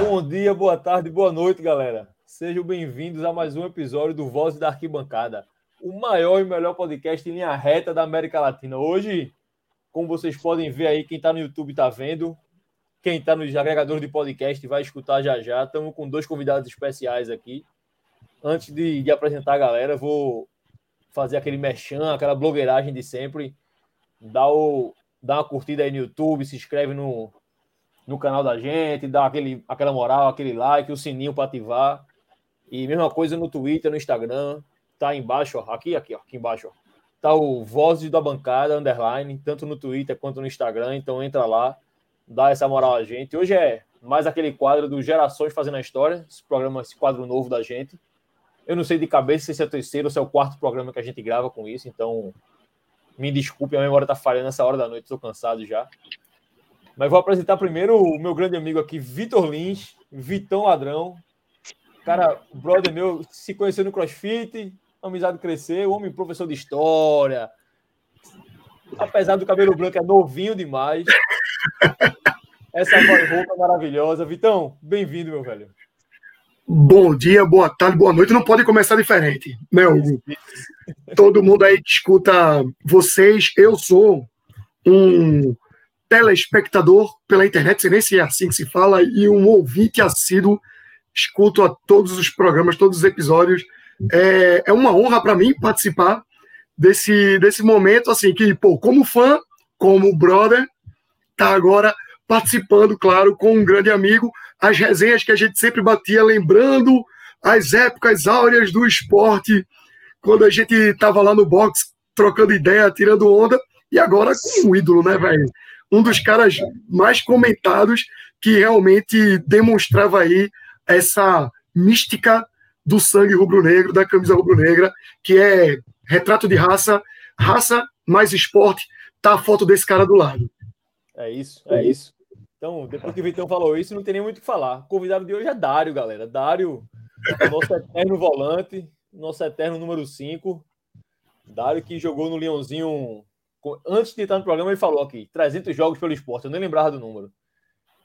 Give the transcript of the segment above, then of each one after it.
Bom dia, boa tarde, boa noite, galera. Sejam bem-vindos a mais um episódio do Voz da Arquibancada, o maior e melhor podcast em linha reta da América Latina. Hoje, como vocês podem ver aí, quem está no YouTube está vendo, quem está nos agregadores de podcast vai escutar já já. Estamos com dois convidados especiais aqui. Antes de, de apresentar a galera, vou fazer aquele mechan, aquela blogueiragem de sempre. Dá, o, dá uma curtida aí no YouTube, se inscreve no, no canal da gente, dá aquele, aquela moral, aquele like, o sininho para ativar. E mesma coisa no Twitter, no Instagram. Tá embaixo, ó, aqui, aqui, ó, aqui embaixo, ó. Tá o Vozes da Bancada, underline, tanto no Twitter quanto no Instagram. Então entra lá, dá essa moral a gente. Hoje é mais aquele quadro do Gerações Fazendo a História, esse programa, esse quadro novo da gente. Eu não sei de cabeça se é o terceiro ou se é o quarto programa que a gente grava com isso, então me desculpe, a memória tá falhando nessa hora da noite, estou cansado já. Mas vou apresentar primeiro o meu grande amigo aqui, Vitor Lins, Vitão Ladrão. Cara, brother meu, se conheceu no CrossFit, amizade cresceu, homem professor de história. Apesar do cabelo branco, é novinho demais. Essa roupa é maravilhosa. Vitão, bem-vindo, meu velho. Bom dia, boa tarde, boa noite. Não pode começar diferente, né, Hugo? Todo mundo aí que escuta vocês, eu sou um telespectador pela internet, sei nem se é assim que se fala, e um ouvinte assíduo. Escuto a todos os programas, todos os episódios. É, é uma honra para mim participar desse, desse momento, assim, que, pô, como fã, como brother, tá agora participando, claro, com um grande amigo, as resenhas que a gente sempre batia, lembrando as épocas áureas do esporte, quando a gente estava lá no box trocando ideia, tirando onda, e agora com um ídolo, né, velho? Um dos caras mais comentados que realmente demonstrava aí essa mística do sangue rubro-negro, da camisa rubro-negra, que é retrato de raça, raça mais esporte, tá a foto desse cara do lado. É isso, é isso. Então, depois que o Vitão falou isso, não tem nem muito o que falar. O convidado de hoje é Dário, galera. Dário, nosso eterno volante, nosso eterno número 5. Dário que jogou no Leãozinho. Antes de entrar no programa, ele falou aqui: 300 jogos pelo esporte. Eu nem lembrava do número.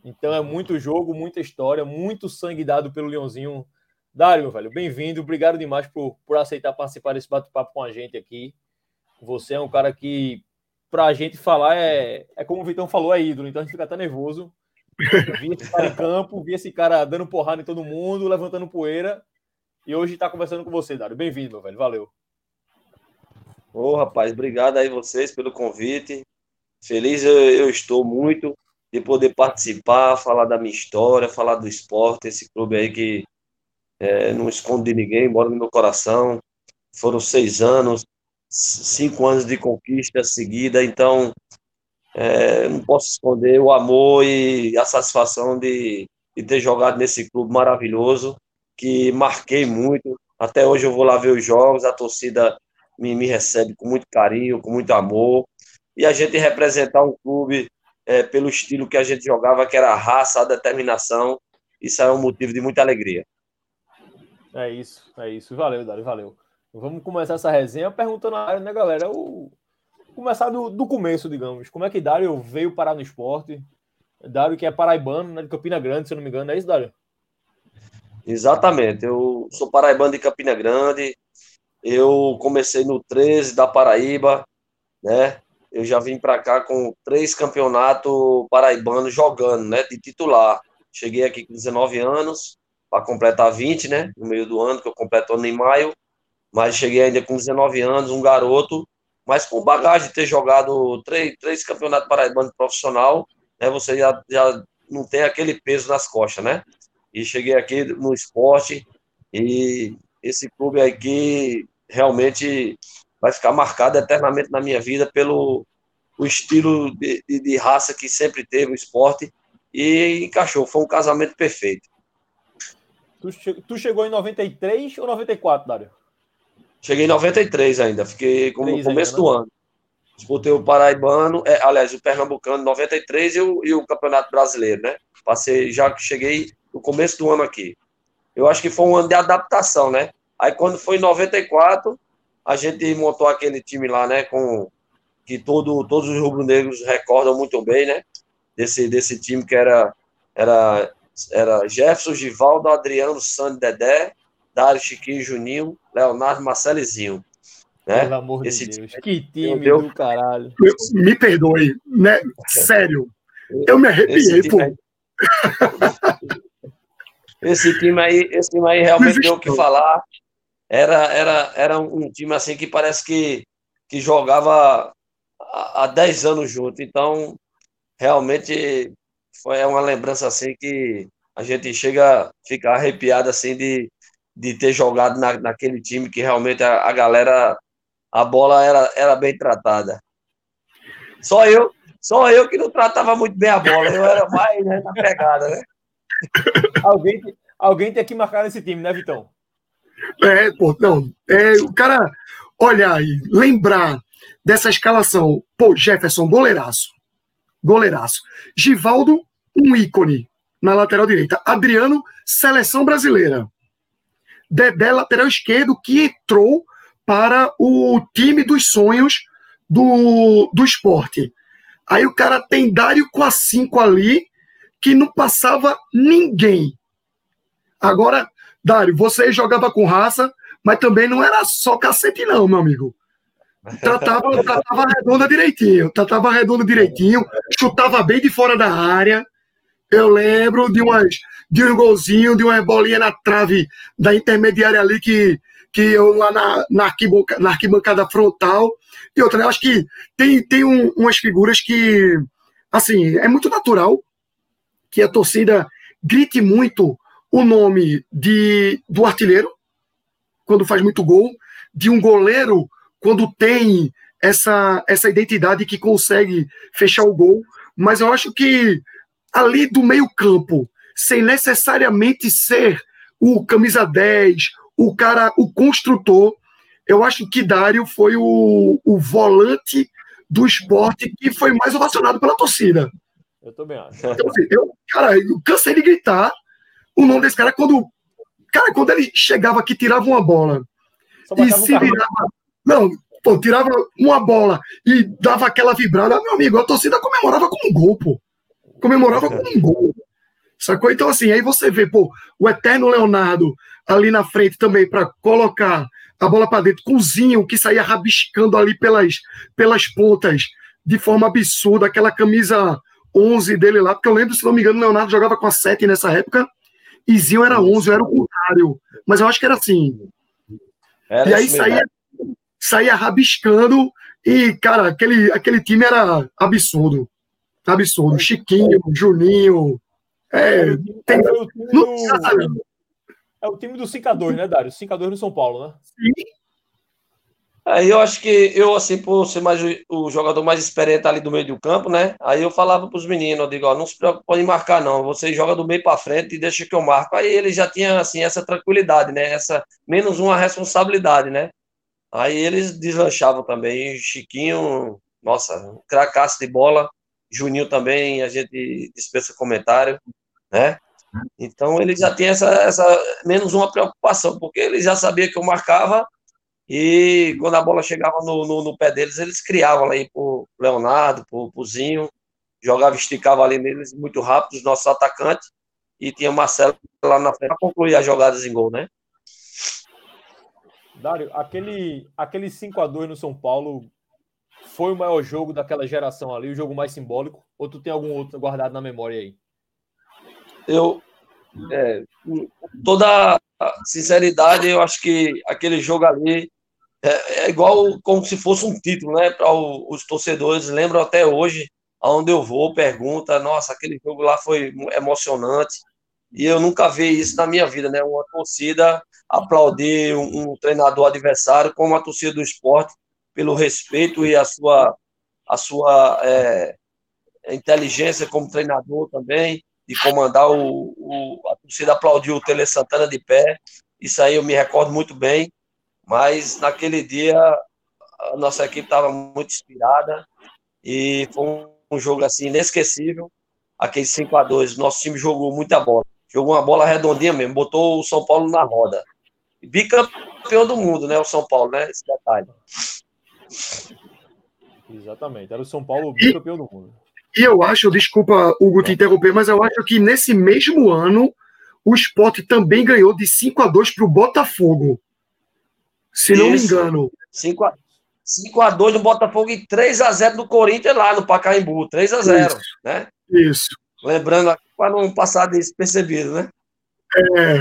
Então é muito jogo, muita história, muito sangue dado pelo Leãozinho. Dário, meu velho, bem-vindo. Obrigado demais por, por aceitar participar desse bate-papo com a gente aqui. Você é um cara que para a gente falar é, é como o Vitão falou, é ídolo, então a gente fica até nervoso. Vi esse cara em campo, vi esse cara dando porrada em todo mundo, levantando poeira. E hoje está conversando com você, Dário. Bem-vindo, meu velho. Valeu. Ô, oh, rapaz, obrigado aí vocês pelo convite. Feliz eu, eu, estou muito de poder participar, falar da minha história, falar do esporte, esse clube aí que é, não esconde de ninguém, mora no meu coração. Foram seis anos, cinco anos de conquista seguida, então é, não posso esconder o amor e a satisfação de, de ter jogado nesse clube maravilhoso, que marquei muito. Até hoje eu vou lá ver os jogos, a torcida me, me recebe com muito carinho, com muito amor. E a gente representar um clube é, pelo estilo que a gente jogava, que era a raça, a determinação, isso é um motivo de muita alegria. É isso, é isso. Valeu, Dário, valeu. Vamos começar essa resenha perguntando a área, né, galera? O... Começar do, do começo, digamos. Como é que Dário veio parar no esporte? Dário que é paraibano, né, de Campina Grande, se eu não me engano. É isso, Dário? Exatamente. Eu sou paraibano de Campina Grande. Eu comecei no 13 da Paraíba, né? Eu já vim para cá com três campeonatos paraibanos jogando, né? De titular. Cheguei aqui com 19 anos, para completar 20, né? No meio do ano, que eu completo ano em maio mas cheguei ainda com 19 anos, um garoto, mas com bagagem de ter jogado três, três campeonatos paraibanos profissional, né, você já, já não tem aquele peso nas costas, né? E cheguei aqui no esporte e esse clube aqui realmente vai ficar marcado eternamente na minha vida pelo o estilo de, de, de raça que sempre teve o esporte e encaixou, foi um casamento perfeito. Tu, che tu chegou em 93 ou 94, Dário? Cheguei em 93 ainda, fiquei como no começo ainda, do né? ano. Disputei o Paraibano, é, aliás, o Pernambucano 93 e o, e o Campeonato Brasileiro, né? Passei, já que cheguei no começo do ano aqui. Eu acho que foi um ano de adaptação, né? Aí quando foi em 94, a gente montou aquele time lá, né? Com que todo, todos os rubro-negros recordam muito bem, né? Desse, desse time que era, era, era Jefferson, Givaldo, Adriano, Sandy, Dedé, Dário, Chiquinho, Juninho, Leonardo, Marcelizinho. Né? Pelo amor Esse de Deus, time, que time Deus, do caralho. Me perdoe, né? Sério. Eu me arrepiei, pô. Aí... esse time aí, esse time aí realmente deu o que falar. Era, era, era um time assim que parece que, que jogava há 10 anos junto. Então, realmente foi uma lembrança assim que a gente chega a ficar arrepiado assim de, de ter jogado na, naquele time que realmente a, a galera a bola era, era bem tratada. Só eu, só eu que não tratava muito bem a bola, eu era mais né, na pegada, né? Alguém, alguém tem que marcar nesse time, né, Vitão? É, pô, não. É, o cara, olha aí, lembrar dessa escalação. Pô, Jefferson, goleiraço. Goleiraço. Givaldo, um ícone na lateral direita. Adriano, seleção brasileira. Dedé, lateral esquerdo, que entrou para o time dos sonhos do, do esporte. Aí o cara tem Dário com a 5 ali, que não passava ninguém. Agora, Dário, você jogava com raça, mas também não era só cacete, não, meu amigo. Tratava, tratava redonda direitinho, tratava redonda direitinho, chutava bem de fora da área. Eu lembro de umas de um golzinho, de uma bolinha na trave da intermediária ali que que eu lá na, na, arquibancada, na arquibancada frontal. E outra, eu acho que tem, tem um, umas figuras que, assim, é muito natural que a torcida grite muito o nome de, do artilheiro, quando faz muito gol, de um goleiro, quando tem essa, essa identidade que consegue fechar o gol. Mas eu acho que ali do meio-campo, sem necessariamente ser o camisa 10, o cara, o construtor, eu acho que Dário foi o, o volante do esporte que foi mais ovacionado pela torcida. Eu também acho. Então, assim, eu, cara, eu cansei de gritar o nome desse cara quando. Cara, quando ele chegava aqui, tirava uma bola e se virava. Não, pô, tirava uma bola e dava aquela vibrada, meu amigo, a torcida comemorava com um gol, pô. Comemorava com um gol. Sacou? Então, assim, aí você vê, pô, o eterno Leonardo ali na frente também para colocar a bola para dentro, cozinho que saía rabiscando ali pelas, pelas pontas de forma absurda, aquela camisa 11 dele lá, porque eu lembro, se não me engano, o Leonardo jogava com a 7 nessa época, e Zinho era 11, era o contrário, mas eu acho que era assim. Era e aí saía, saía rabiscando, e, cara, aquele, aquele time era absurdo. Absurdo. Chiquinho, Juninho. É, tem, não, é o time do 5x2, né, Dário? 5x2 no São Paulo, né? Sim. Aí eu acho que eu, assim, por ser mais o, jogador mais experiente ali do meio do campo, né? Aí eu falava para os meninos, eu digo, ó, não se preocupe em marcar, não. Você joga do meio para frente e deixa que eu marco. Aí ele já tinha, assim, essa tranquilidade, né? Essa, menos uma responsabilidade, né? Aí eles deslanchavam também. Chiquinho, nossa, cracaço de bola. Juninho também, a gente dispensa comentário, né? Então ele já tem essa, essa menos uma preocupação, porque ele já sabia que eu marcava e quando a bola chegava no, no, no pé deles, eles criavam aí pro Leonardo, pro, pro Zinho, jogava, esticava ali neles muito rápido, os nossos atacantes, e tinha o Marcelo lá na frente para concluir as jogadas em gol, né? Dário, aquele, aquele 5 a 2 no São Paulo foi o maior jogo daquela geração ali, o jogo mais simbólico? Ou tu tem algum outro guardado na memória aí? eu, é, toda sinceridade, eu acho que aquele jogo ali é, é igual como se fosse um título, né? Para os torcedores, lembram até hoje, aonde eu vou, pergunta, nossa, aquele jogo lá foi emocionante. E eu nunca vi isso na minha vida, né? Uma torcida aplaudir um, um treinador adversário como a torcida do esporte, pelo respeito e a sua, a sua é, inteligência como treinador também de comandar o, o, a torcida aplaudiu o Tele Santana de pé. Isso aí eu me recordo muito bem. Mas naquele dia a nossa equipe estava muito inspirada e foi um, um jogo assim inesquecível. Aquele 5 a 2 nosso time jogou muita bola. Jogou uma bola redondinha mesmo, botou o São Paulo na roda. Bicampeão do mundo, né? O São Paulo, né? Esse detalhe. Exatamente, era o São Paulo bicampeão do mundo. E eu acho, desculpa, Hugo, te interromper, mas eu acho que nesse mesmo ano o esporte também ganhou de 5 a 2 para o Botafogo. Se não Isso. me engano. 5 a, 5 a 2 no Botafogo e 3 a 0 do Corinthians lá no Pacaembu. 3 a 0 Isso. né? Isso. Lembrando para não passar despercebido, né? É.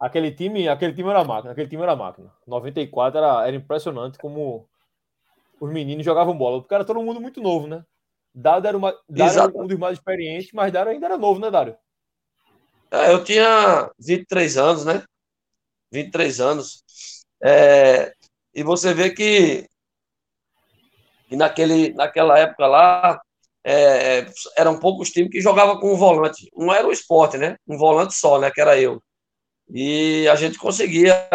Aquele time, aquele time era máquina, aquele time era máquina. 94 era, era impressionante como os meninos jogavam bola, porque era todo mundo muito novo, né? Dado era, uma, Dado era um dos mais experientes, mas Dário ainda era novo, né, Dário? É, eu tinha 23 anos, né? 23 anos. É, e você vê que, que naquele, naquela época lá, é, eram poucos times que jogavam com um volante. Um era o esporte, né? Um volante só, né? Que era eu. E a gente conseguia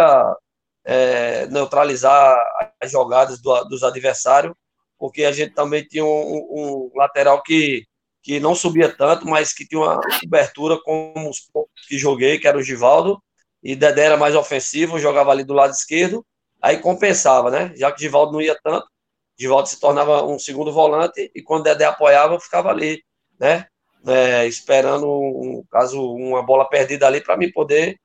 é, neutralizar as jogadas do, dos adversários, porque a gente também tinha um, um, lateral que, que não subia tanto, mas que tinha uma cobertura como os que joguei, que era o Givaldo, e Dedé era mais ofensivo, jogava ali do lado esquerdo, aí compensava, né? Já que Givaldo não ia tanto, Givaldo se tornava um segundo volante, e quando Dedé apoiava, ficava ali, né? É, esperando, um, caso, uma bola perdida ali para mim poder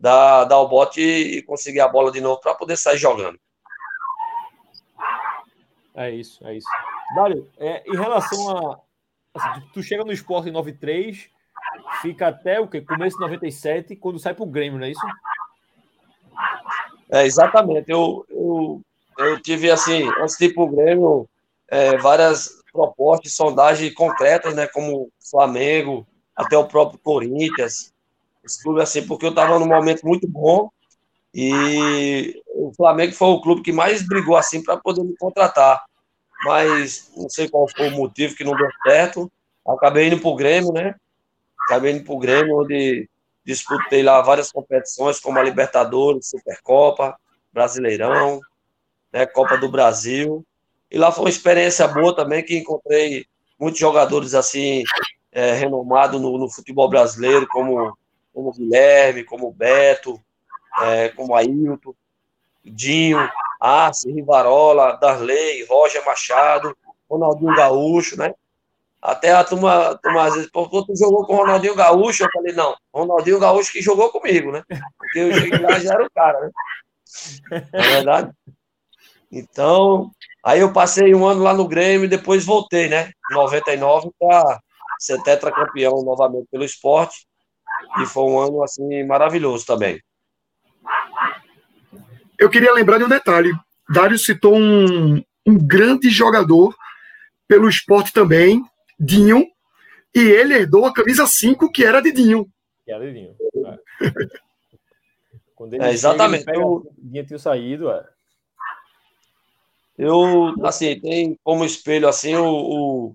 dar, dar o bote e conseguir a bola de novo para poder sair jogando. É isso, é isso. Dário, é, em relação a. Assim, tu chega no esporte em 93, fica até o quê? Começo de 97, quando sai pro Grêmio, não é isso? É, exatamente. Eu, eu, eu tive, assim, antes de ir pro Grêmio, é, várias propostas, sondagens concretas, né? Como Flamengo, até o próprio Corinthians, esse clube assim, porque eu estava num momento muito bom e o Flamengo foi o clube que mais brigou assim para poder me contratar. Mas não sei qual foi o motivo que não deu certo. Acabei indo para o Grêmio, né? Acabei indo para o Grêmio, onde disputei lá várias competições, como a Libertadores, Supercopa, Brasileirão, né? Copa do Brasil. E lá foi uma experiência boa também, que encontrei muitos jogadores assim, é, renomados no, no futebol brasileiro, como como Guilherme, como Beto, é, como Ailton, Dinho, Arce, Rivarola, Darley, Roger Machado, Ronaldinho Gaúcho, né? Até a turma, a turma às vezes, pô, tu jogou com o Ronaldinho Gaúcho? Eu falei, não, Ronaldinho Gaúcho que jogou comigo, né? Porque eu cheguei lá já era o cara, né? Não é verdade? Então, aí eu passei um ano lá no Grêmio e depois voltei, né? Em 99 para ser tetracampeão novamente pelo esporte. E foi um ano assim maravilhoso também. Eu queria lembrar de um detalhe. Dário citou um, um grande jogador pelo esporte também, Dinho, e ele herdou a camisa 5, que era de Dinho. Que era de Dinho. É. Quando ele é, exatamente. Chega, ele eu... Dinho tinha saído, é. Eu, assim, tem como espelho, assim, o, o,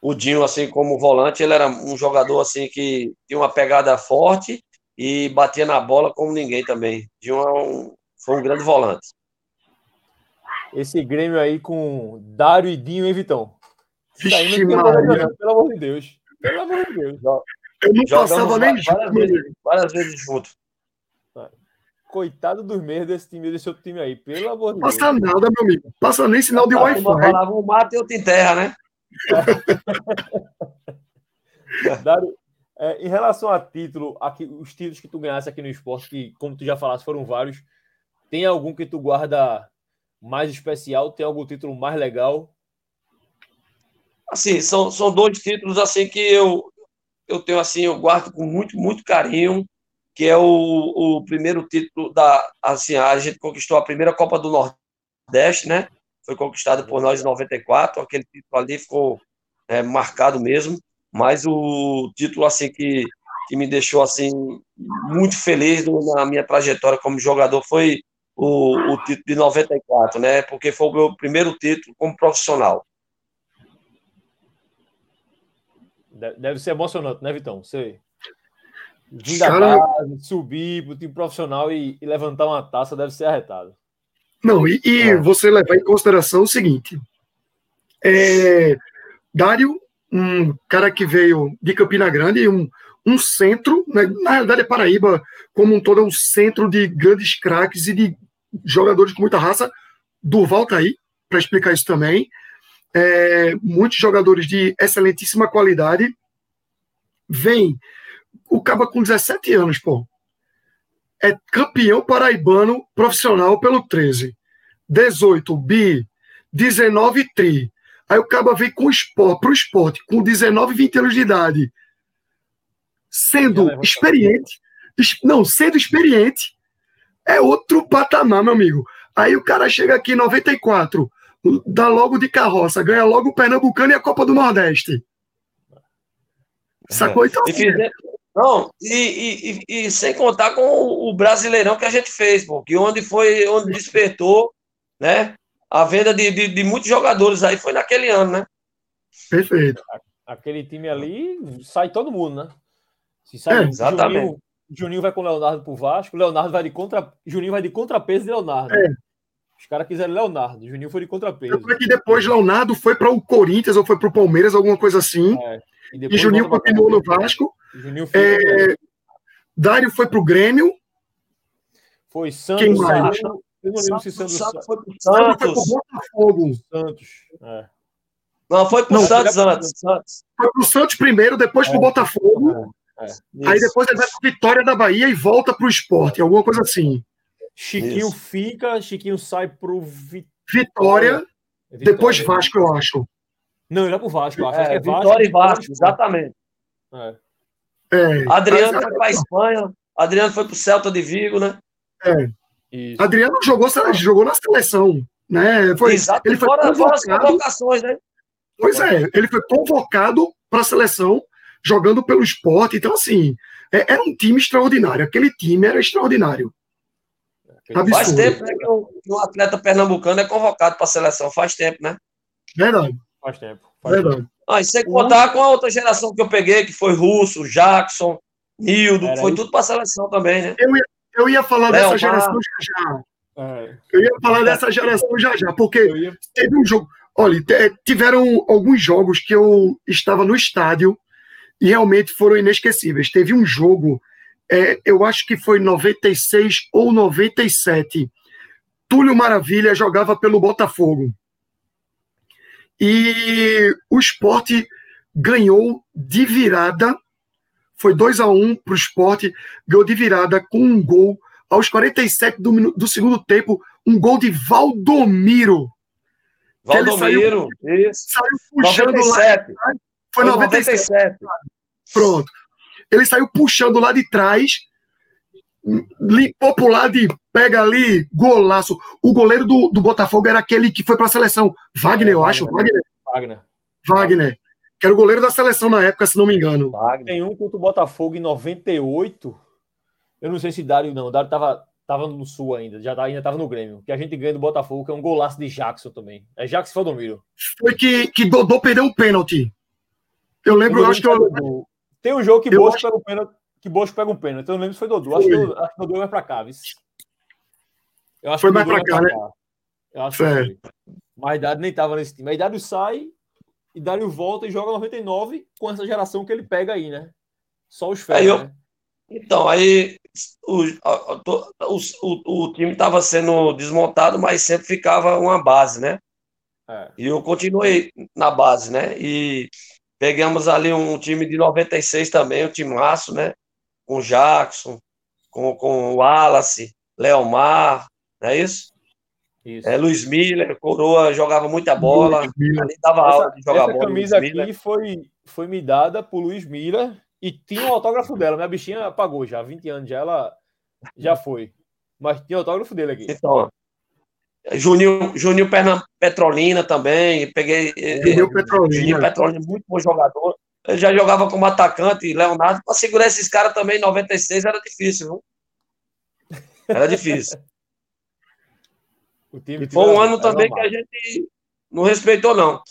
o Dinho, assim, como volante, ele era um jogador, assim, que tinha uma pegada forte e batia na bola como ninguém também. Dinho é um, foi um grande volante. Esse Grêmio aí com Dário e Dinho, hein, Vitão? Tem pelo amor de Deus. Pelo amor de Deus. Eu não passava nem várias, vezes, várias vezes junto. Coitado dos meios desse time, desse outro time aí, pelo amor de Deus. Passa nada, meu amigo. Passa nem sinal de Wi-Fi. Falava um mato e outro em terra, né? Dário, é, em relação a título, aqui, os títulos que tu ganhasse aqui no esporte, que, como tu já falaste, foram vários. Tem algum que tu guarda mais especial? Tem algum título mais legal? Assim, são, são dois títulos assim que eu, eu tenho assim, eu guardo com muito, muito carinho, que é o, o primeiro título da. Assim, a gente conquistou a primeira Copa do Nordeste, né? foi conquistado por nós em 94, aquele título ali ficou é, marcado mesmo, mas o título assim que, que me deixou assim muito feliz na minha trajetória como jogador foi o, o título de 94, né? Porque foi o meu primeiro título como profissional. Deve ser emocionante, né, Vitão? Você vir da base, subir para o time profissional e, e levantar uma taça deve ser arretado. Não, e, e é. você levar em consideração o seguinte: é, Dário, um cara que veio de Campina Grande, um, um centro, né, na realidade é Paraíba como um todo, é um centro de grandes craques e de jogadores com muita raça. Durval tá aí, para explicar isso também. É, muitos jogadores de excelentíssima qualidade. Vem o Caba com 17 anos, pô. É campeão paraibano profissional pelo 13. 18 bi, 19 tri. Aí o Caba vem com esporte, pro esporte, com 19, 20 anos de idade. Sendo experiente. Não, sendo experiente, é outro patamar, meu amigo. Aí o cara chega aqui em 94, dá logo de carroça, ganha logo o Pernambucano e a Copa do Nordeste. Sacou? Então, assim, não, e, e, e, sem contar com o Brasileirão que a gente fez, pô, que onde foi, onde despertou, né? A venda de, de, de muitos jogadores aí foi naquele ano, né? Perfeito. Aquele time ali sai todo mundo, né? Se sai é, exatamente. Juninho, Juninho vai com o Leonardo pro Vasco, Leonardo vai de contra. Juninho vai de contrapeso de Leonardo. É. Os caras quiseram Leonardo, Juninho foi de contrapeso. Eu que depois Leonardo foi para o Corinthians ou foi para o Palmeiras, alguma coisa assim. É. E, e Juninho continuou no Vasco. Juninho foi é... Dário foi para o Grêmio. Foi Santos. Quem mais? Eu não lembro se Santos, Santos foi pro Santos. Foi pro Botafogo. Santos. É. Não, foi pro não, Santos antes. Santos. Foi pro Santos primeiro, depois é. pro Botafogo. É. Aí depois ele vai pro Vitória da Bahia e volta pro esporte, alguma coisa assim. Chiquinho Isso. fica, Chiquinho sai pro Vitória, Vitória, depois Vasco, eu acho. Não, ele é pro Vasco, eu acho. É, acho que é Vitória Vasco, e Vasco, exatamente. É. É, Adriano foi para a Espanha, Adriano foi para o Celta de Vigo, né? É. Isso. Adriano jogou, jogou na seleção, né? Foi, Exato. Ele foi fora, convocado, fora as convocações, né? Pois é, ele foi convocado para a seleção jogando pelo esporte. Então, assim, é, era um time extraordinário. Aquele time era extraordinário. Absurdo. Faz tempo né, que um, atleta pernambucano é convocado para a seleção. Faz tempo, né? Verdade. Faz tempo. Faz Verdade. Tempo. Ah, e sem contar com a outra geração que eu peguei, que foi Russo, Jackson, Nildo, foi isso. tudo para a seleção também, né? Eu ia, eu ia falar Léo dessa geração já já. É. Eu ia falar dessa geração já já, porque ia... teve um jogo. Olha, tiveram alguns jogos que eu estava no estádio e realmente foram inesquecíveis. Teve um jogo, é, eu acho que foi 96 ou 97. Túlio Maravilha jogava pelo Botafogo. E o esporte ganhou de virada. Foi 2 a 1 um para o esporte, ganhou de virada com um gol aos 47 do, do segundo tempo, um gol de Valdomiro. Valdomiro, saiu, isso. Saiu puxando 97. lá. Foi, foi 97. 97. Pronto. Ele saiu puxando lá de trás, limpou pro lado e pega ali, golaço. O goleiro do, do Botafogo era aquele que foi para a seleção. Wagner, é, eu acho. Wagner. Wagner. Wagner. Que era o goleiro da seleção na época, se não me engano. Wagner. Tem um contra o Botafogo em 98. Eu não sei se Dário não. Dário tava, tava no Sul ainda. Já ainda tava no Grêmio. Que a gente ganha do Botafogo, que é um golaço de Jackson também. É Jackson Faldomiro. Foi que, que Dodô perdeu o pênalti. Eu lembro, eu acho que eu... Tem um jogo que Bosco acho... pega um pênalti. Que Bosco pega um pênalti. Eu não lembro se foi Dodô. Acho que, acho que Dodô vai pra cá, viu? Eu acho foi que mais pra cá, né? Cá. Eu acho que foi. Mas Dário nem tava nesse time. Aí Dário sai e Dário volta e joga 99 com essa geração que ele pega aí, né? Só os férias, eu... né? Então, aí o, o, o, o time estava sendo desmontado, mas sempre ficava uma base, né? É. E eu continuei na base, né? E pegamos ali um time de 96 também, um time maço, né? Com Jackson, com, com o Wallace, Leomar, não é isso? Isso. É, Luiz Miller, Coroa jogava muita bola, ali dava essa, aula de jogar essa bola. Essa camisa aqui foi, foi me dada por Luiz Miller e tinha o um autógrafo dela. Minha bichinha apagou já, 20 anos já, ela já foi. Mas tinha o autógrafo dele aqui. Então, Juninho, Juninho Petrolina também, peguei. Eh, Juninho Petrolina. Juninho Petrolina, muito bom jogador. Ele já jogava como atacante, Leonardo. Para segurar esses caras também em 96 era difícil, viu? Era difícil. e foi um ano também que a gente não respeitou, não.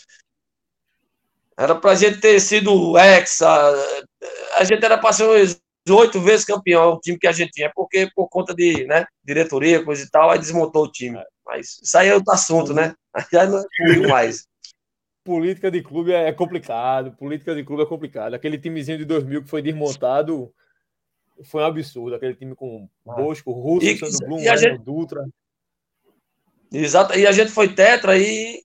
Era pra gente ter sido exa. A gente era para ser oito vezes campeão, o time que a gente tinha, porque por conta de né, diretoria, coisa e tal, aí desmontou o time. Mas isso aí é outro assunto, né? Já não é mais. Política de clube é complicado, política de clube é complicado. Aquele timezinho de 2000 que foi desmontado foi um absurdo. Aquele time com ah. Bosco, Russo, Sandro Blum, gente... Dutra. Exato, e a gente foi tetra e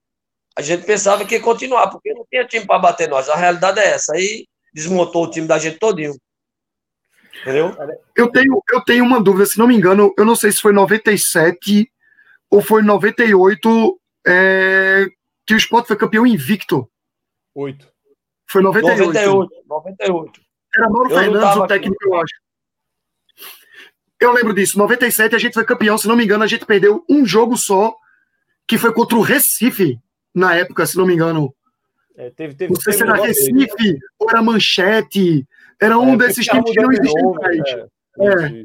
a gente pensava que ia continuar, porque não tinha time para bater nós. A realidade é essa. Aí desmontou o time da gente todinho. Entendeu? Eu tenho, eu tenho uma dúvida, se não me engano, eu não sei se foi 97 ou foi 98 é, que o Sport foi campeão invicto. Oito. Foi 98. 98. 98. Era Mauro Fernandes o técnico, aqui. eu acho. Eu lembro disso. 97 a gente foi campeão, se não me engano, a gente perdeu um jogo só, que foi contra o Recife, na época, se não me engano. É, teve, teve, não sei se era Recife dele. ou era Manchete. Era um é, desses times que não existem mais. É, é.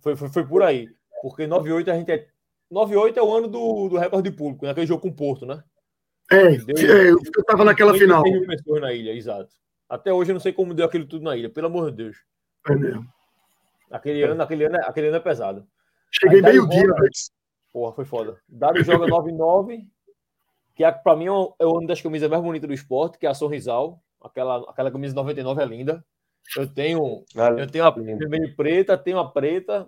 Foi, foi, foi por aí. Porque 98 a gente é. 98 é o ano do, do recorde público, naquele jogo com o Porto, né? É, Deu, é eu estava naquela final. pessoas na ilha, exato. Até hoje eu não sei como deu aquilo tudo na ilha, pelo amor de Deus. É mesmo. Aquele ano, aquele ano, aquele ano é pesado. Cheguei meio-dia, velho. Porra, foi foda. Dário joga 9-9, que é, pra mim é uma das camisas mais bonitas do esporte, que é a Sorrisal. Aquela, aquela camisa 99 é linda. Eu tenho, eu tenho a vermelha preta, tenho a preta.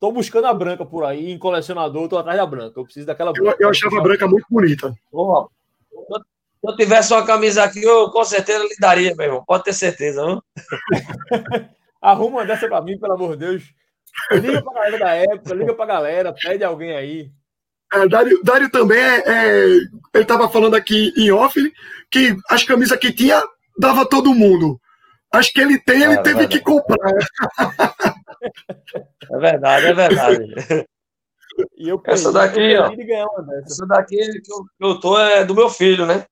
Tô buscando a branca por aí, em colecionador, tô atrás da branca. Eu preciso daquela branca. Eu, eu achava a branca muito bonita. Porra, se eu tivesse uma camisa aqui, eu com certeza lhe daria, meu irmão. Pode ter certeza, não? Arruma dessa pra mim, pelo amor de Deus. Liga pra galera da época, liga pra galera, pede alguém aí. É, Dário, Dário também é, é, Ele tava falando aqui em off que as camisas que tinha dava todo mundo. As que ele tem, ele é, teve que comprar. É verdade, é verdade. E eu essa daqui, ó, essa daqui que eu, que eu tô é do meu filho, né?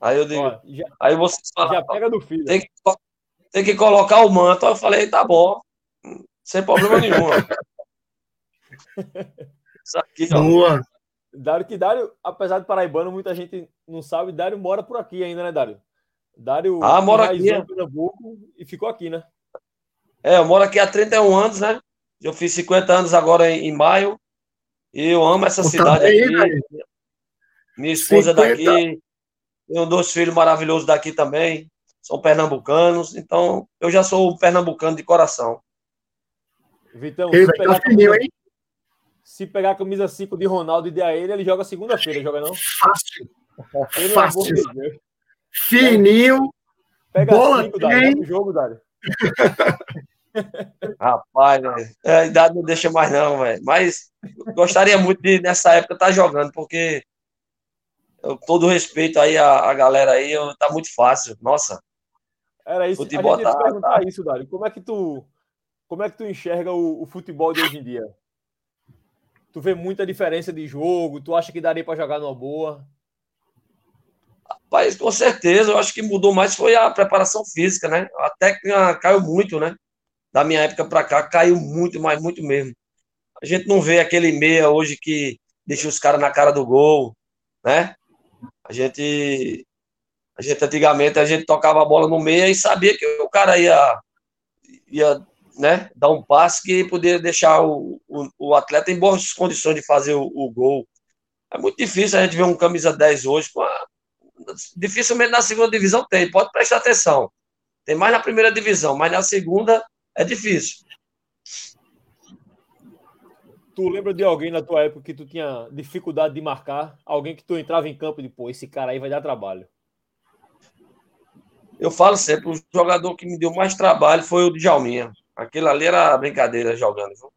Aí eu digo, ó, já, aí você fala, já pega do filho. Tem que, tem que colocar o manto. Eu falei, tá bom, sem problema nenhum. Isso aqui, ó. Boa. Dário que Dário, apesar de paraibano, muita gente não sabe, Dário mora por aqui ainda, né, Dário? Dário ah, mora aqui em Pernambuco e ficou aqui, né? É, eu moro aqui há 31 anos, né? Eu fiz 50 anos agora em, em maio. E eu amo essa cidade aí, aqui. Véio. Minha esposa 50. é daqui. Tenho dois filhos maravilhosos daqui também. São pernambucanos. Então, eu já sou um pernambucano de coração. Vitão, Ei, se, pegar tá camisa, se, pegar a camisa 5 de Ronaldo e der a ele, ele joga segunda-feira, joga não? Fácil. Fácil. De Fininho. Pega bola 5, Dário. jogo, Dário. Rapaz, a idade não deixa mais não, velho. Mas gostaria muito de, nessa época, estar tá jogando, porque eu, todo respeito aí à, à galera aí, eu, tá muito fácil. Nossa. Era isso. Futebol a gente tá, perguntar tá... isso, Dário. Como é que tu, como é que tu enxerga o, o, futebol de hoje em dia? Tu vê muita diferença de jogo? Tu acha que daria para jogar numa boa? Rapaz, com certeza, eu acho que mudou mais foi a preparação física, né? A técnica caiu muito, né? Da minha época para cá, caiu muito, mas muito mesmo. A gente não vê aquele meia hoje que deixa os caras na cara do gol, né? A gente, a gente antigamente a gente tocava a bola no meia e sabia que o cara ia, ia né, dar um passe que poderia deixar o, o, o atleta em boas condições de fazer o, o, gol. É muito difícil a gente ver um camisa 10 hoje com a, dificilmente na segunda divisão tem, pode prestar atenção. Tem mais na primeira divisão, mas na segunda é difícil. Tu lembra de alguém na tua época que tu tinha dificuldade de marcar? Alguém que tu entrava em campo e pô, esse cara aí vai dar trabalho. Eu falo sempre, o jogador que me deu mais trabalho foi o Djalminha. Aquilo ali era brincadeira jogando. Viu?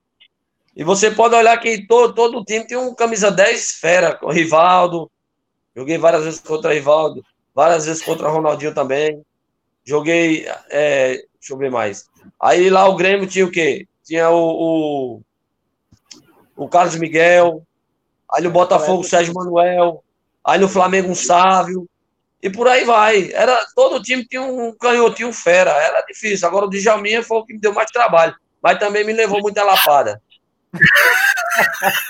E você pode olhar que todo, todo time tem um camisa 10 fera, o Rivaldo, Joguei várias vezes contra Rivaldo, várias vezes contra Ronaldinho também. Joguei. É, deixa eu ver mais. Aí lá o Grêmio tinha o quê? Tinha o, o, o Carlos Miguel. Aí no Botafogo o Sérgio Manuel. Aí no Flamengo um Sávio. E por aí vai. Era, todo time tinha um canhotinho fera. Era difícil. Agora o Djalminha foi o que me deu mais trabalho. Mas também me levou muita lapada.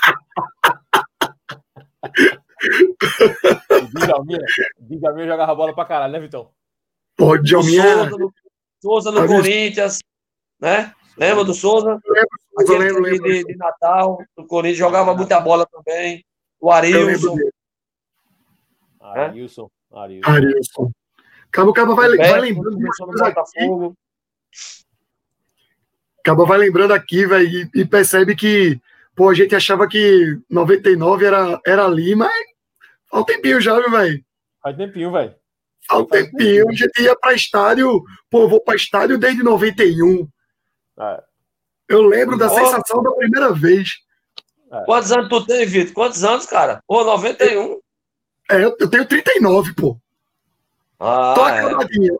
Djalminha, Djalminha jogava bola pra caralho, né, Vitão? Pô, Djalminha. Souza no, Corinthians, né? Lembra do Souza? Lembro, lembro, lembro. De, de, Natal, no Corinthians, jogava muita bola também. O Arilson. Arilson. Arilson. Arilson. Cabo Cabo vai, vai lembrando. Cabo vai lembrando aqui, velho, e, e percebe que Pô, a gente achava que 99 era, era ali, mas faz um tempinho já, viu, velho? Faz tempinho, velho. Faz um tempinho. A gente ia pra estádio, pô, eu vou pra estádio desde 91. É. Eu lembro da oh. sensação da primeira vez. É. Quantos anos tu tem, Vitor? Quantos anos, cara? Pô, 91. É, eu tenho 39, pô. Ah, tô é. acabadinho.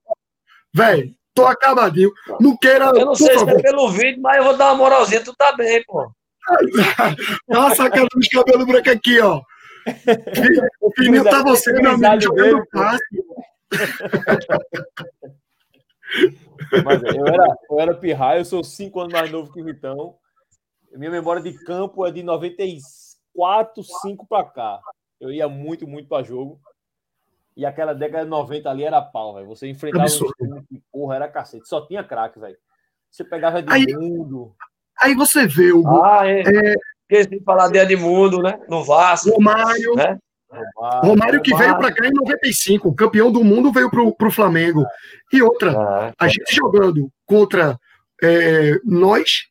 Velho, tô acabadinho. Não queira. Eu não sei favor. se é pelo vídeo, mas eu vou dar uma moralzinha. Tu tá bem, pô. Dá uma sacada dos cabelos brancos aqui, ó. O Fininho tá você, meu amigo, jogando passe. Mas eu era, eu era pirraia, eu sou cinco anos mais novo que o Vitão. Minha memória de campo é de 94, 5 para cá. Eu ia muito, muito para jogo. E aquela década de 90 ali era pau, velho. Você enfrentava Absurdo. um time que, porra, era cacete. Só tinha craque, velho. Você pegava de aí, mundo. Aí você vê o. Ah, é. é... Esqueci de falar de Edmundo, né? No Vasco. Romário. Né? Romário, Romário que Romário. veio para cá em 95, campeão do mundo veio para o Flamengo. E outra, ah, a gente jogando contra é, nós,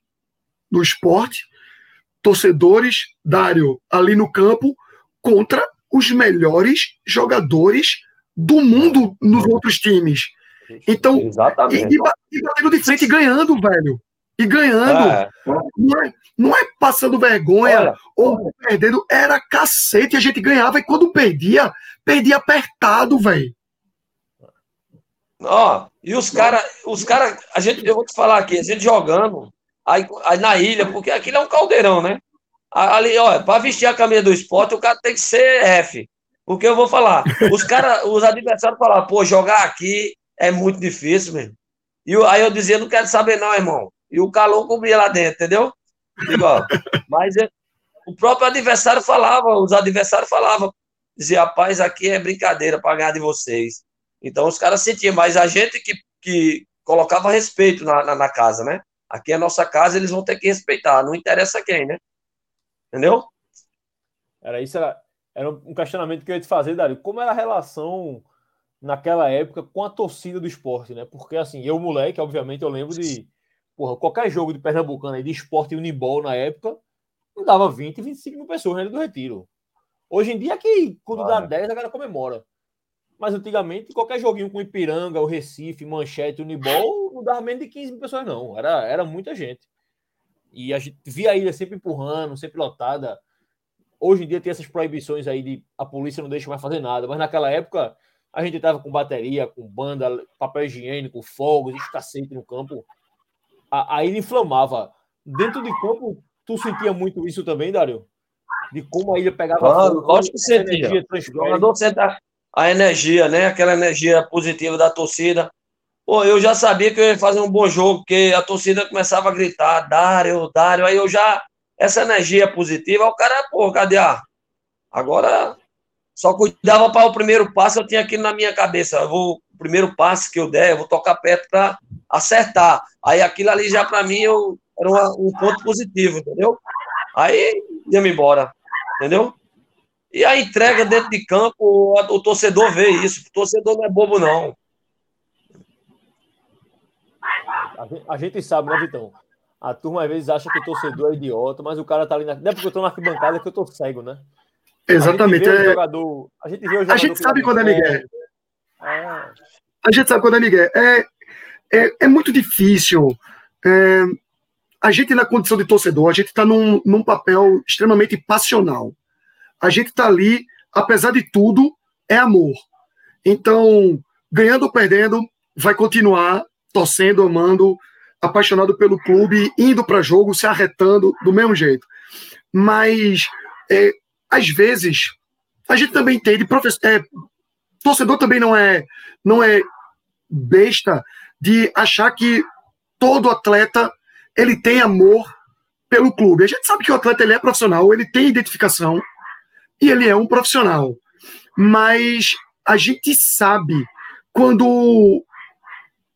do esporte, torcedores, Dário, ali no campo, contra os melhores jogadores do mundo nos outros times. Então, Exatamente. E, e, batendo de frente e ganhando, velho. E ganhando. É. Não, é, não é passando vergonha Olha, ou perdendo, era cacete. A gente ganhava e quando perdia, perdia apertado, velho. Ó, e os caras, os cara, a gente, eu vou te falar aqui, a gente jogando aí, aí na ilha, porque aquilo é um caldeirão, né? Ali, olha, para vestir a camisa do esporte, o cara tem que ser F. Porque eu vou falar, os cara, os adversários falavam, pô, jogar aqui é muito difícil mesmo. E aí eu dizia, não quero saber não, irmão. E o calor cobria lá dentro, entendeu? Digo, ó, mas é, o próprio adversário falava, os adversários falavam, dizia, rapaz, aqui é brincadeira para ganhar de vocês. Então os caras sentiam, mas a gente que, que colocava respeito na, na, na casa, né? Aqui é a nossa casa, eles vão ter que respeitar, não interessa quem, né? Entendeu? Era isso, era, era um questionamento que eu ia te fazer, Dário. Como era a relação naquela época com a torcida do esporte, né? Porque assim, eu, moleque, obviamente, eu lembro de porra, qualquer jogo de Pernambucano aí, de esporte e unibol na época, não dava 20, 25 mil pessoas na do retiro. Hoje em dia, é que quando ah, dá 10, a galera comemora. Mas antigamente, qualquer joguinho com Ipiranga, o Recife, Manchete, Unibol, não dava menos de 15 mil pessoas, não. Era, era muita gente. E a gente via a ilha sempre empurrando, sempre lotada. Hoje em dia tem essas proibições aí de a polícia não deixa mais fazer nada, mas naquela época a gente estava com bateria, com banda, papel higiênico, fogos, escacete no campo. A, a ilha inflamava. Dentro de campo, tu sentia muito isso também, Dário? De como a ilha pegava ah, fogo, lógico que sentia. Senta a energia, né? Aquela energia positiva da torcida. Pô, eu já sabia que eu ia fazer um bom jogo, porque a torcida começava a gritar, Dário, Dário, aí eu já, essa energia positiva, o cara, pô, cadê a? Agora, só cuidava para o primeiro passo, eu tinha aquilo na minha cabeça, eu vou, o primeiro passo que eu der, eu vou tocar perto para acertar. Aí aquilo ali já para mim eu, era uma, um ponto positivo, entendeu? Aí ia-me embora, entendeu? E a entrega dentro de campo, o, o torcedor vê isso, o torcedor não é bobo, não. A gente sabe, né, Vitão? A turma às vezes acha que o torcedor é idiota, mas o cara tá ali na. Não é porque eu tô na arquibancada que eu tô cego, né? Exatamente. A gente, é... jogador... a gente, vê o jogador a gente sabe quando é Miguel. É... A gente sabe quando é Miguel. É, é, é muito difícil. É... A gente, na condição de torcedor, a gente está num, num papel extremamente passional. A gente está ali, apesar de tudo, é amor. Então, ganhando ou perdendo, vai continuar torcendo, amando, apaixonado pelo clube, indo para jogo, se arretando do mesmo jeito. Mas, é, às vezes, a gente também entende, é, torcedor também não é, não é besta de achar que todo atleta ele tem amor pelo clube. A gente sabe que o atleta ele é profissional, ele tem identificação e ele é um profissional. Mas a gente sabe quando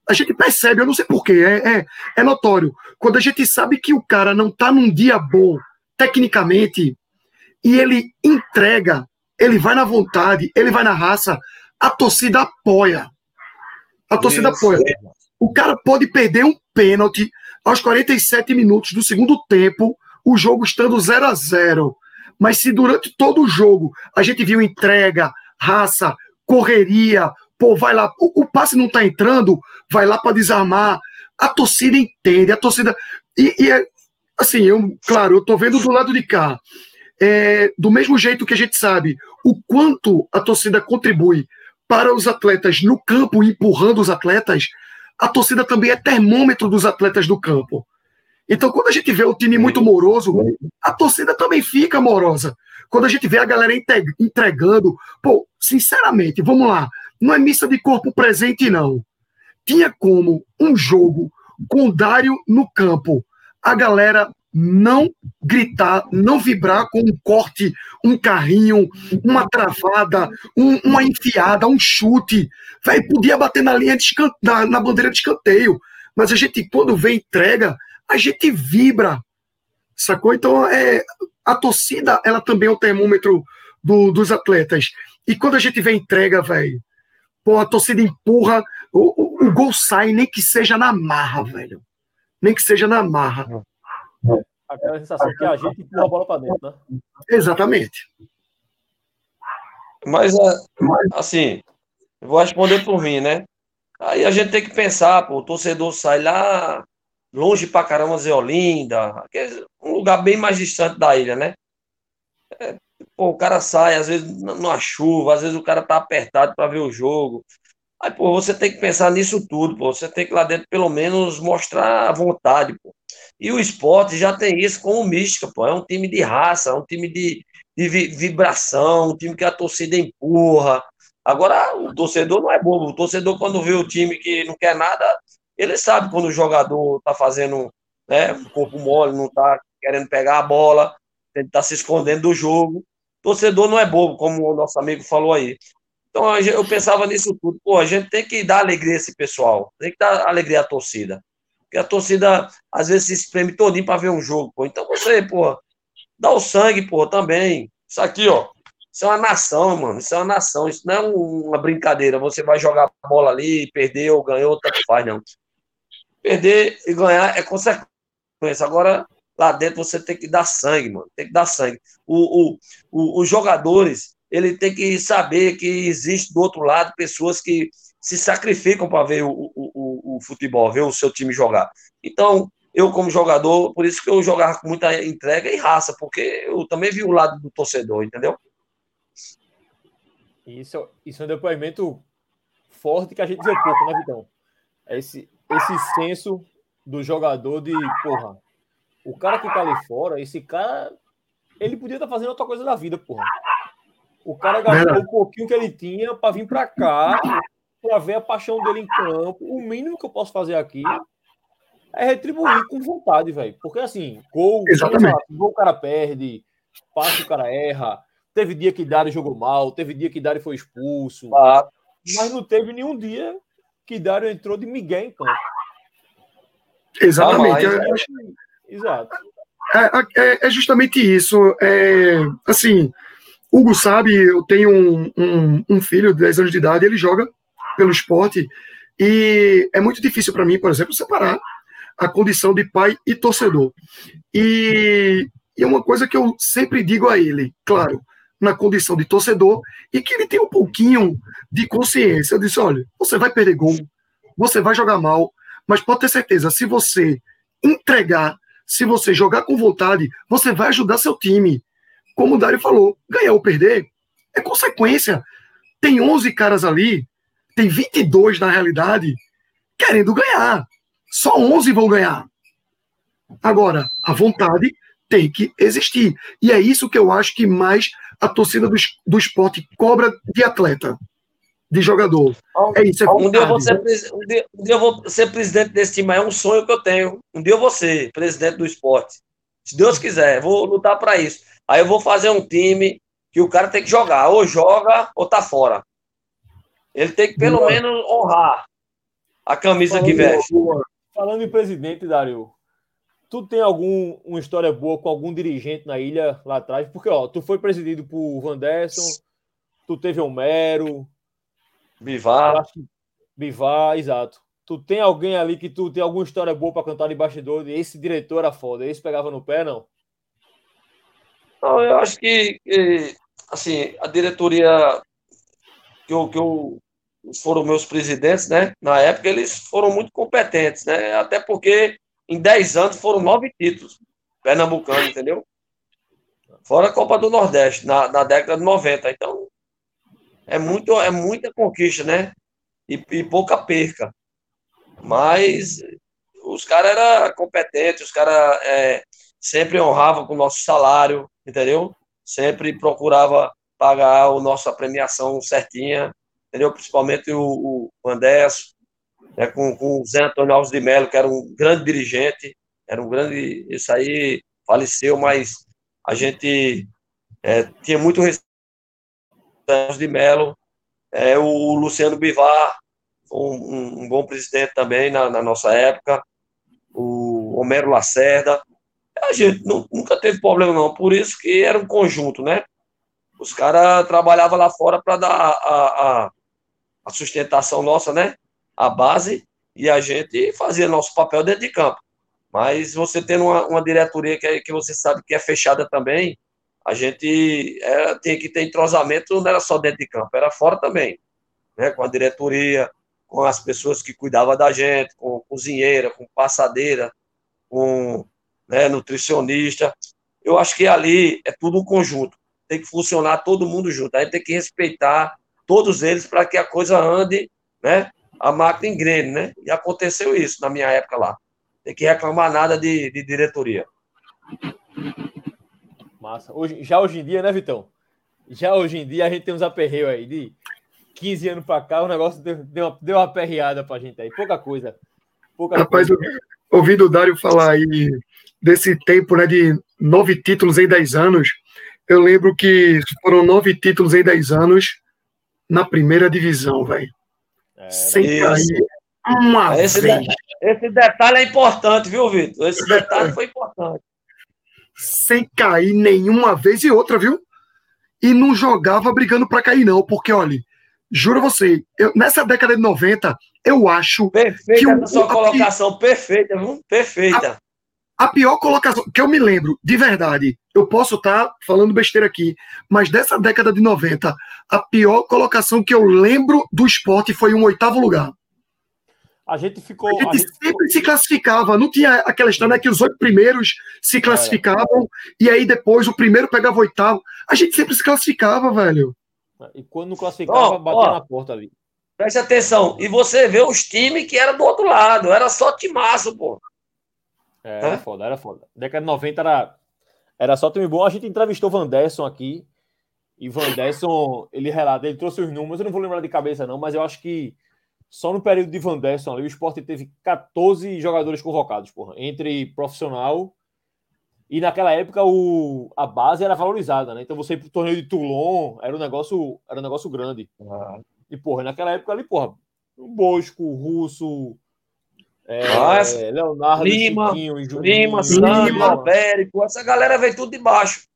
a gente percebe, eu não sei porquê, é, é, é notório. Quando a gente sabe que o cara não está num dia bom, tecnicamente, e ele entrega, ele vai na vontade, ele vai na raça, a torcida apoia. A torcida apoia. O cara pode perder um pênalti aos 47 minutos do segundo tempo, o jogo estando 0 a 0 mas se durante todo o jogo a gente viu entrega, raça, correria, pô, vai lá, o, o passe não tá entrando, vai lá para desarmar, a torcida entende, a torcida. E, e é, assim, eu, claro, eu tô vendo do lado de cá. É, do mesmo jeito que a gente sabe o quanto a torcida contribui para os atletas no campo, empurrando os atletas, a torcida também é termômetro dos atletas do campo. Então, quando a gente vê o time muito moroso, a torcida também fica morosa. Quando a gente vê a galera entregando, pô, sinceramente, vamos lá, não é missa de corpo presente, não. Tinha como um jogo com o Dário no campo, a galera não gritar, não vibrar com um corte, um carrinho, uma travada, um, uma enfiada, um chute. Véio, podia bater na linha de na, na, bandeira de escanteio. Mas a gente, quando vê entrega, a gente vibra. Sacou? Então, é, a torcida, ela também é o termômetro do, dos atletas. E quando a gente vê entrega, velho, a torcida empurra, o, o, o gol sai, nem que seja na marra, velho. Nem que seja na marra. Aquela sensação que a gente empurra a bola para dentro, né? Exatamente. Mas, é, assim, vou responder por mim, né? Aí a gente tem que pensar, pô, o torcedor sai lá longe pra caramba, Zeolinda, um lugar bem mais distante da ilha, né? É, pô, o cara sai, às vezes, numa chuva, às vezes o cara tá apertado para ver o jogo. Aí, pô, você tem que pensar nisso tudo, pô. Você tem que lá dentro, pelo menos, mostrar a vontade, pô. E o esporte já tem isso com o Mística, pô. É um time de raça, é um time de, de vibração, um time que a torcida empurra. Agora, o torcedor não é bobo. O torcedor, quando vê o time que não quer nada, ele sabe quando o jogador tá fazendo né, corpo mole, não tá querendo pegar a bola, ele tá se escondendo do jogo. O torcedor não é bobo, como o nosso amigo falou aí. Então eu pensava nisso tudo. Pô, a gente tem que dar alegria a esse pessoal, tem que dar alegria à torcida. Porque a torcida, às vezes, se espreme todinho para ver um jogo, pô. Então você, pô, dá o sangue, pô, também. Isso aqui, ó, isso é uma nação, mano. Isso é uma nação. Isso não é uma brincadeira. Você vai jogar a bola ali, perder ou ganhou, tanto faz, não. Perder e ganhar é consequência. Agora, lá dentro, você tem que dar sangue, mano. Tem que dar sangue. O, o, o, os jogadores, ele tem que saber que existe do outro lado pessoas que se sacrificam para ver o, o, o, o, futebol, ver o seu time jogar. Então, eu, como jogador, por isso que eu jogava com muita entrega e raça, porque eu também vi o lado do torcedor, entendeu? Isso, isso é um depoimento forte que a gente dizia pouco, né, Vitão? É esse, esse senso do jogador de, porra, o cara que tá ali fora, esse cara, ele podia estar tá fazendo outra coisa da vida, porra. O cara gastou um pouquinho que ele tinha para vir para cá, para ver a paixão dele em campo. O mínimo que eu posso fazer aqui é retribuir com vontade, velho. Porque assim, gol, gol o cara perde, passa o cara erra. Teve dia que Dário jogou mal, teve dia que Dário foi expulso. Ah. Mas não teve nenhum dia que Dário entrou de Miguel em campo. Exatamente. Ah, mas... Exato. É, é, é, justamente isso. É, assim, Hugo sabe, eu tenho um, um, um filho de 10 anos de idade, ele joga pelo esporte. E é muito difícil para mim, por exemplo, separar a condição de pai e torcedor. E, e é uma coisa que eu sempre digo a ele, claro, na condição de torcedor, e que ele tem um pouquinho de consciência. Eu disse: olha, você vai perder gol, você vai jogar mal, mas pode ter certeza, se você entregar, se você jogar com vontade, você vai ajudar seu time. Como o Dário falou, ganhar ou perder é consequência. Tem 11 caras ali tem 22 na realidade querendo ganhar. Só 11 vão ganhar. Agora, a vontade tem que existir. E é isso que eu acho que mais a torcida do, do esporte cobra de atleta, de jogador. É isso. É um, dia ser, um, dia, um dia eu vou ser presidente desse time. É um sonho que eu tenho. Um dia eu vou ser presidente do esporte. Se Deus quiser, vou lutar para isso. Aí eu vou fazer um time que o cara tem que jogar. Ou joga ou tá fora. Ele tem que, pelo boa. menos, honrar a camisa falando, que veste. Falando em presidente, Dario, tu tem algum uma história boa com algum dirigente na ilha lá atrás? Porque, ó, tu foi presidido por Vanderson, tu teve Homero, Bivar. Bivar, exato. Tu tem alguém ali que tu tem alguma história boa para cantar de bastidor? Esse diretor era foda, esse pegava no pé, não? Não, eu acho que, que assim, a diretoria que eu, que eu foram meus presidentes, né? Na época eles foram muito competentes, né? Até porque em 10 anos foram nove títulos pernambucano, entendeu? Fora a Copa do Nordeste, na, na década de 90. Então, é, muito, é muita conquista, né? E, e pouca perca. Mas os caras eram competentes, os caras é, sempre honravam com o nosso salário, entendeu? Sempre procurava pagar a nossa premiação certinha, entendeu? Principalmente o, o Anderson, né, com, com o Zé Antônio Alves de Mello, que era um grande dirigente, era um grande. Isso aí faleceu, mas a gente é, tinha muito respeito de Mello, é, o Luciano Bivar, um, um bom presidente também na, na, nossa época, o Homero Lacerda. A gente nunca teve problema, não, por isso que era um conjunto, né? Os caras trabalhavam lá fora para dar a, a, a, sustentação nossa, né? A base, e a gente fazia nosso papel dentro de campo. Mas você tendo uma, uma diretoria que, é, que você sabe que é fechada também, a gente é, tem que ter entrosamento, não era só dentro de campo, era fora também. Né? Com a diretoria, com as pessoas que cuidavam da gente, com cozinheira, com passadeira, com né, nutricionista. Eu acho que ali é tudo um conjunto. Tem que funcionar todo mundo junto. Aí tem que respeitar todos eles para que a coisa ande, né? A máquina engrene, né? E aconteceu isso na minha época lá. Tem que reclamar nada de, de diretoria. Massa. Hoje, já hoje em dia, né, Vitão? Já hoje em dia a gente tem uns aperreios aí de 15 anos para cá, o negócio deu, deu, uma, deu uma perreada pra gente aí. Pouca coisa. Pouca Rapaz, coisa. ouvindo o Dário falar aí desse tempo, né, de nove títulos em 10 anos, eu lembro que foram nove títulos em 10 anos na primeira divisão, velho. É, Sem cair uma esse vez. Detalhe, esse detalhe é importante, viu, Vitor? Esse detalhe foi importante. Sem cair nenhuma vez e outra, viu? E não jogava brigando para cair, não, porque, olha, juro você, eu, nessa década de 90, eu acho. Perfeita que o, a sua a, colocação, perfeita, viu? Perfeita. A, pior colocação, que eu me lembro, de verdade, eu posso estar tá falando besteira aqui, mas dessa década de 90, a pior colocação que eu lembro do esporte foi um oitavo lugar. A gente ficou. A gente, a gente sempre ficou... se classificava, não tinha aquela história né, que os oito primeiros se classificavam é. e aí depois o primeiro pegava o oitavo. A gente sempre se classificava, velho. E quando não classificava, oh, batia oh, na porta ali. Preste atenção. E você vê os times que era do outro lado, era só timaço, pô. É, era foda, era foda. Década de 90 era, era só time bom. A gente entrevistou Van Derson aqui. E Van Derson, ele relata, ele trouxe os números, eu não vou lembrar de cabeça, não, mas eu acho que só no período de Van Derson ali, o esporte teve 14 jogadores convocados, porra, entre profissional e naquela época o, a base era valorizada, né? Então você ir pro torneio de Toulon era um negócio, era um negócio grande. Ah. E, porra, naquela época ali, porra, o Bosco, o Russo, é, Leonardo, Lima, Chiquinho, Lima, Sandro, Albérico, essa galera veio tudo de baixo.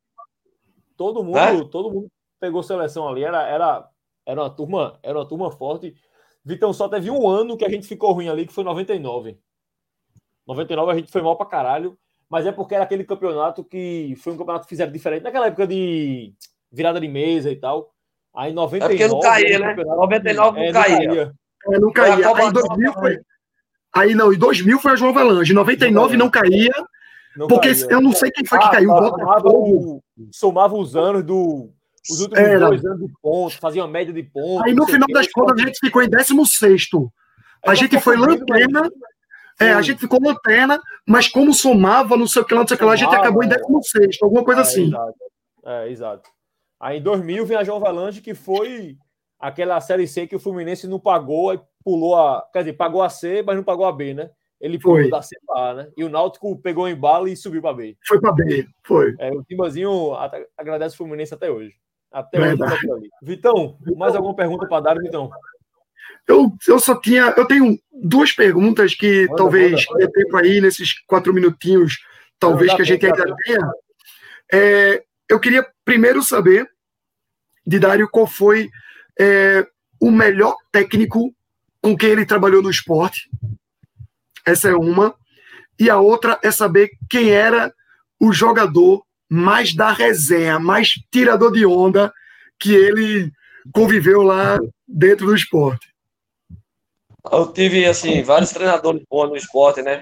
Todo mundo, é? todo mundo pegou seleção ali, era, era, era uma turma, era uma turma forte. Vitão só teve um ano que a gente ficou ruim ali, que foi 99. 99 a gente foi mal pra caralho, mas é porque era aquele campeonato que foi um campeonato que fizeram diferente. Naquela época de virada de mesa e tal. Aí 99. É porque não caía, né? 99 não, é, caía. não caía. É, não caía. Aí, 2000 foi... Aí não, em 2000 foi a João Valange. 99 não caía. Não porque caía. eu não sei quem foi que ah, caiu. Tá, somava, o, somava os anos do os últimos Era. dois anos de pontos, fazia uma média de pontos. Aí no final das contas a gente ficou em 16. A gente foi lanterna. É, a gente ficou lanterna, mas como somava, não sei o que lá, não sei o que lá, a gente acabou em 16, alguma coisa é, assim. Exato. É, exato. Aí em 2000 vem a João Valanche, que foi aquela Série C que o Fluminense não pagou, aí pulou a. Quer dizer, pagou a C, mas não pagou a B, né? Ele pulou foi. da C para A, né? E o Náutico pegou em bala e subiu para B. Foi para B, foi. É, o Timbazinho agradece o Fluminense até hoje. Até Verdade. hoje. Vitão, mais alguma pergunta para dar, Vitão? Eu, eu só tinha. Eu tenho duas perguntas que manda, talvez dê tempo aí nesses quatro minutinhos, talvez que a gente ainda tenha. É, eu queria primeiro saber, de Dário, qual foi é, o melhor técnico com quem ele trabalhou no esporte. Essa é uma. E a outra é saber quem era o jogador mais da resenha, mais tirador de onda que ele conviveu lá dentro do esporte? Eu tive, assim, vários treinadores bons no esporte, né?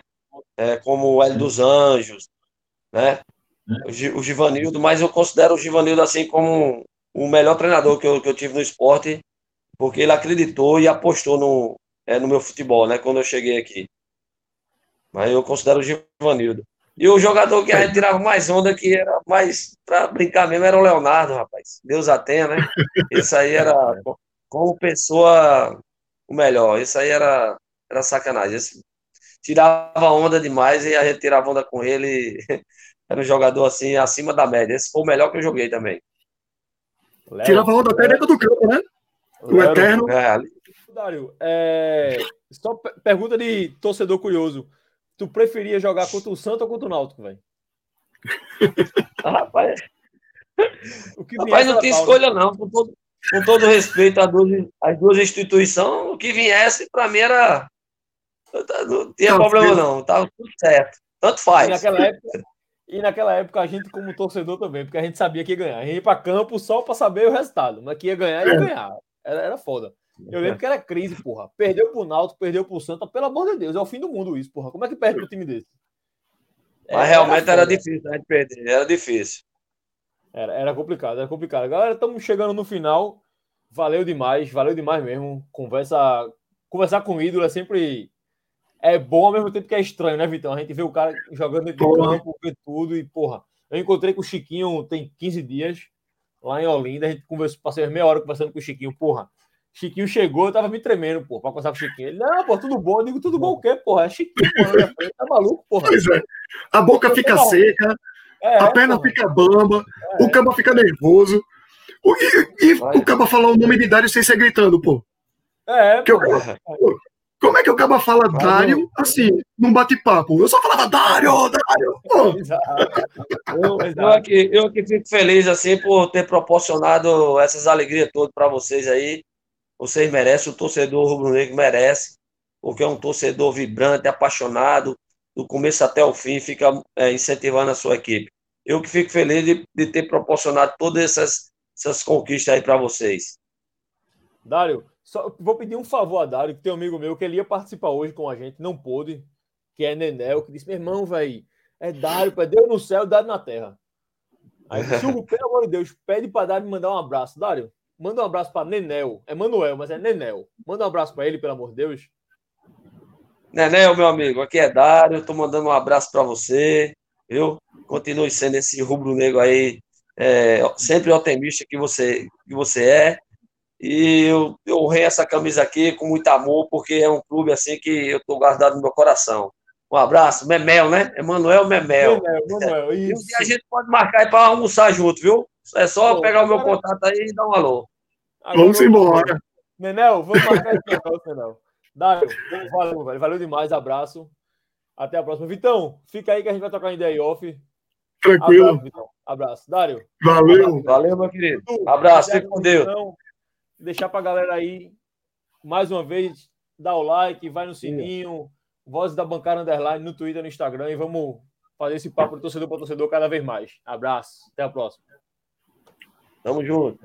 É, como o Hélio dos Anjos, né? O Givanildo, mas eu considero o Givanildo, assim, como o melhor treinador que eu, que eu tive no esporte, porque ele acreditou e apostou no, é, no meu futebol, né? Quando eu cheguei aqui. Mas eu considero o Givanildo. E o jogador que a gente tirava mais onda, que era mais para brincar mesmo, era o Leonardo, rapaz. Deus a tenha, né? Isso aí era, como pessoa, o melhor. Isso aí era, era sacanagem. Esse, tirava onda demais e a gente tirava onda com ele. Era um jogador assim, acima da média. Esse foi o melhor que eu joguei também. Tirava onda até dentro do campo, né? O Eterno. É, Dário, é... só pergunta de torcedor curioso tu preferia jogar contra o Santos ou contra o Náutico, velho? Rapaz, Rapaz não tinha escolha, não. Com todo, com todo respeito às duas, às duas instituições, o que viesse, para mim era. Não tinha não, problema, não. Tava tudo certo. Tanto faz. E naquela, época, e naquela época a gente, como torcedor também, porque a gente sabia que ia ganhar. A gente ia para campo só para saber o resultado. Mas que ia ganhar, ia é. ganhar. Era, era foda. Eu lembro que era crise, porra. Perdeu pro Náutico, perdeu pro Santa, pelo amor de Deus, é o fim do mundo isso, porra. Como é que perde pro time desse? Mas é, realmente era, era difícil a gente perder, era difícil. Era, era complicado, era complicado. Galera, estamos chegando no final. Valeu demais, valeu demais mesmo. Conversa, conversar com o ídolo é sempre é bom ao mesmo tempo que é estranho, né, Vitão? A gente vê o cara jogando dentro do campo, vê tudo e, porra, eu encontrei com o Chiquinho tem 15 dias lá em Olinda, a gente conversou, passei meia hora conversando com o Chiquinho, porra. Chiquinho chegou, eu tava me tremendo, pô, pra conversar com o Chiquinho. Ele, não, pô, tudo bom. Eu digo, tudo bom o quê, porra? É Chiquinho, porra, tá maluco, porra. Pois é. A boca fica seca, é, a perna porra. fica bamba, é. o caba fica nervoso. E, e o caba falar o nome de Dário sem ser gritando, pô. É, que porra. Eu, como é que o caba fala Mas Dário assim, num bate-papo? Eu só falava Dário, Dário. Eu, eu, aqui, eu aqui fico feliz assim por ter proporcionado essas alegrias todas para vocês aí. Vocês merecem, o torcedor rubro-negro merece, porque é um torcedor vibrante, apaixonado, do começo até o fim, fica é, incentivando a sua equipe. Eu que fico feliz de, de ter proporcionado todas essas, essas conquistas aí para vocês. Dário, só vou pedir um favor a Dário, que tem um amigo meu que ele ia participar hoje com a gente, não pôde, que é Nenel, que disse: meu irmão, velho, é Dário, é Deus no céu, Dário na terra. Aí, Sugo, pelo amor de Deus, pede para Dário me mandar um abraço. Dário, Manda um abraço para Nenel. É Manuel, mas é Nenel. Manda um abraço para ele, pelo amor de Deus. Nenel, meu amigo, aqui é Dário. Estou mandando um abraço para você. Viu? Continue sendo esse rubro-negro aí, é, sempre otimista que você, que você é. E eu, eu honrei essa camisa aqui com muito amor, porque é um clube assim que eu estou guardado no meu coração. Um abraço, Memel, né? Emanuel Memel. Memel, Memel, isso. E a gente pode marcar aí para almoçar junto, viu? É só Pô, pegar o meu cara... contato aí e dar um alô. Vamos embora. Menel, vamos marcar esse negócio, Menel. Dário, valeu, velho. Valeu demais. Abraço. Até a próxima. Vitão, fica aí que a gente vai tocar em day off. Tranquilo. Abraço, Vitão. Abraço. Dário. Valeu. Abraço, valeu, meu querido. Abraço. Fique com Deus. Deixar pra galera aí, mais uma vez, dar o like, vai no sininho, Vozes da Bancada Underline no Twitter, no Instagram e vamos fazer esse papo de torcedor para torcedor cada vez mais. Abraço. Até a próxima. Tamo junto.